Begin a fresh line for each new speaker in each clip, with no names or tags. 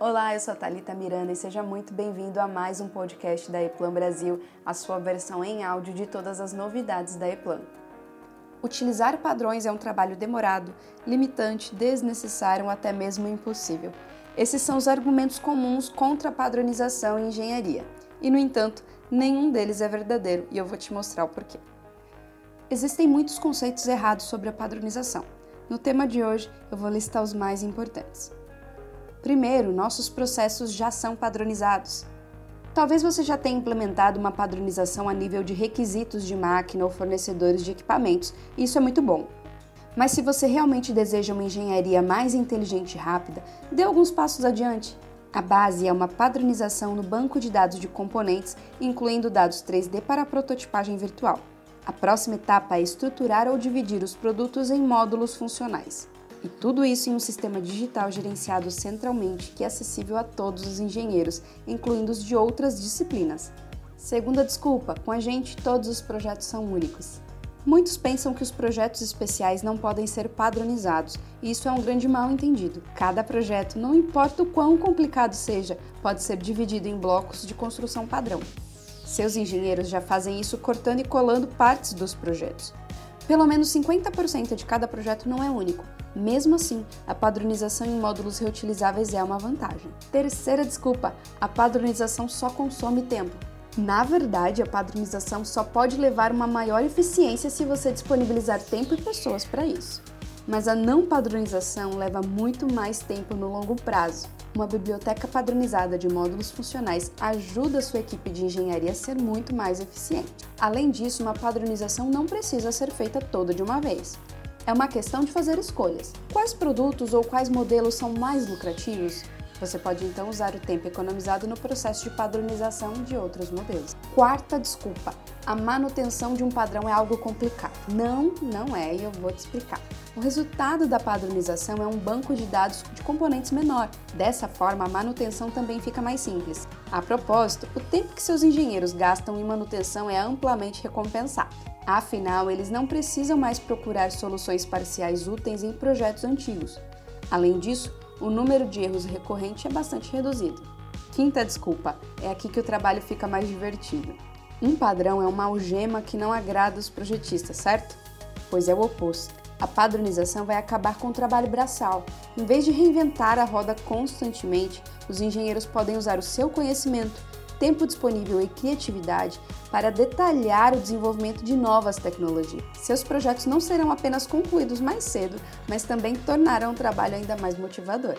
Olá, eu sou a Thalita Miranda e seja muito bem-vindo a mais um podcast da Eplan Brasil, a sua versão em áudio de todas as novidades da Eplan. Utilizar padrões é um trabalho demorado, limitante, desnecessário ou até mesmo impossível. Esses são os argumentos comuns contra a padronização em engenharia. E, no entanto, nenhum deles é verdadeiro e eu vou te mostrar o porquê. Existem muitos conceitos errados sobre a padronização. No tema de hoje, eu vou listar os mais importantes. Primeiro, nossos processos já são padronizados. Talvez você já tenha implementado uma padronização a nível de requisitos de máquina ou fornecedores de equipamentos, e isso é muito bom. Mas se você realmente deseja uma engenharia mais inteligente e rápida, dê alguns passos adiante. A base é uma padronização no banco de dados de componentes, incluindo dados 3D para a prototipagem virtual. A próxima etapa é estruturar ou dividir os produtos em módulos funcionais. E tudo isso em um sistema digital gerenciado centralmente que é acessível a todos os engenheiros, incluindo os de outras disciplinas. Segunda desculpa, com a gente todos os projetos são únicos. Muitos pensam que os projetos especiais não podem ser padronizados, e isso é um grande mal entendido. Cada projeto, não importa o quão complicado seja, pode ser dividido em blocos de construção padrão. Seus engenheiros já fazem isso cortando e colando partes dos projetos. Pelo menos 50% de cada projeto não é único, mesmo assim, a padronização em módulos reutilizáveis é uma vantagem. Terceira desculpa: a padronização só consome tempo. Na verdade, a padronização só pode levar uma maior eficiência se você disponibilizar tempo e pessoas para isso. Mas a não padronização leva muito mais tempo no longo prazo. Uma biblioteca padronizada de módulos funcionais ajuda a sua equipe de engenharia a ser muito mais eficiente. Além disso, uma padronização não precisa ser feita toda de uma vez. É uma questão de fazer escolhas. Quais produtos ou quais modelos são mais lucrativos? Você pode então usar o tempo economizado no processo de padronização de outros modelos. Quarta desculpa: a manutenção de um padrão é algo complicado. Não, não é, e eu vou te explicar. O resultado da padronização é um banco de dados de componentes menor. Dessa forma, a manutenção também fica mais simples. A propósito, o tempo que seus engenheiros gastam em manutenção é amplamente recompensado. Afinal, eles não precisam mais procurar soluções parciais úteis em projetos antigos. Além disso, o número de erros recorrente é bastante reduzido. Quinta desculpa, é aqui que o trabalho fica mais divertido. Um padrão é uma algema que não agrada os projetistas, certo? Pois é o oposto. A padronização vai acabar com o trabalho braçal. Em vez de reinventar a roda constantemente, os engenheiros podem usar o seu conhecimento tempo disponível e criatividade para detalhar o desenvolvimento de novas tecnologias. Seus projetos não serão apenas concluídos mais cedo, mas também tornarão o trabalho ainda mais motivador.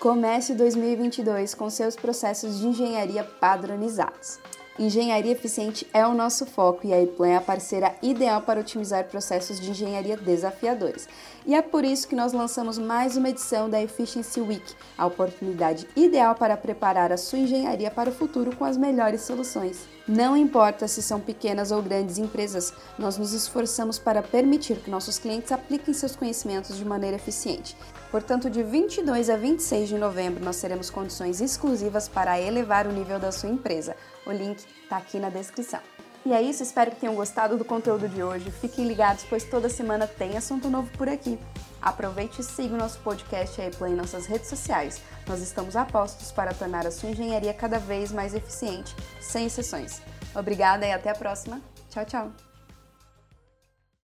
Comece 2022 com seus processos de engenharia padronizados. Engenharia eficiente é o nosso foco e a ePlan é a parceira ideal para otimizar processos de engenharia desafiadores. E é por isso que nós lançamos mais uma edição da Efficiency Week, a oportunidade ideal para preparar a sua engenharia para o futuro com as melhores soluções. Não importa se são pequenas ou grandes empresas, nós nos esforçamos para permitir que nossos clientes apliquem seus conhecimentos de maneira eficiente. Portanto, de 22 a 26 de novembro, nós teremos condições exclusivas para elevar o nível da sua empresa. O link está aqui na descrição. E é isso, espero que tenham gostado do conteúdo de hoje. Fiquem ligados, pois toda semana tem assunto novo por aqui. Aproveite e siga o nosso podcast aí em nossas redes sociais. Nós estamos a postos para tornar a sua engenharia cada vez mais eficiente, sem exceções. Obrigada e até a próxima. Tchau, tchau!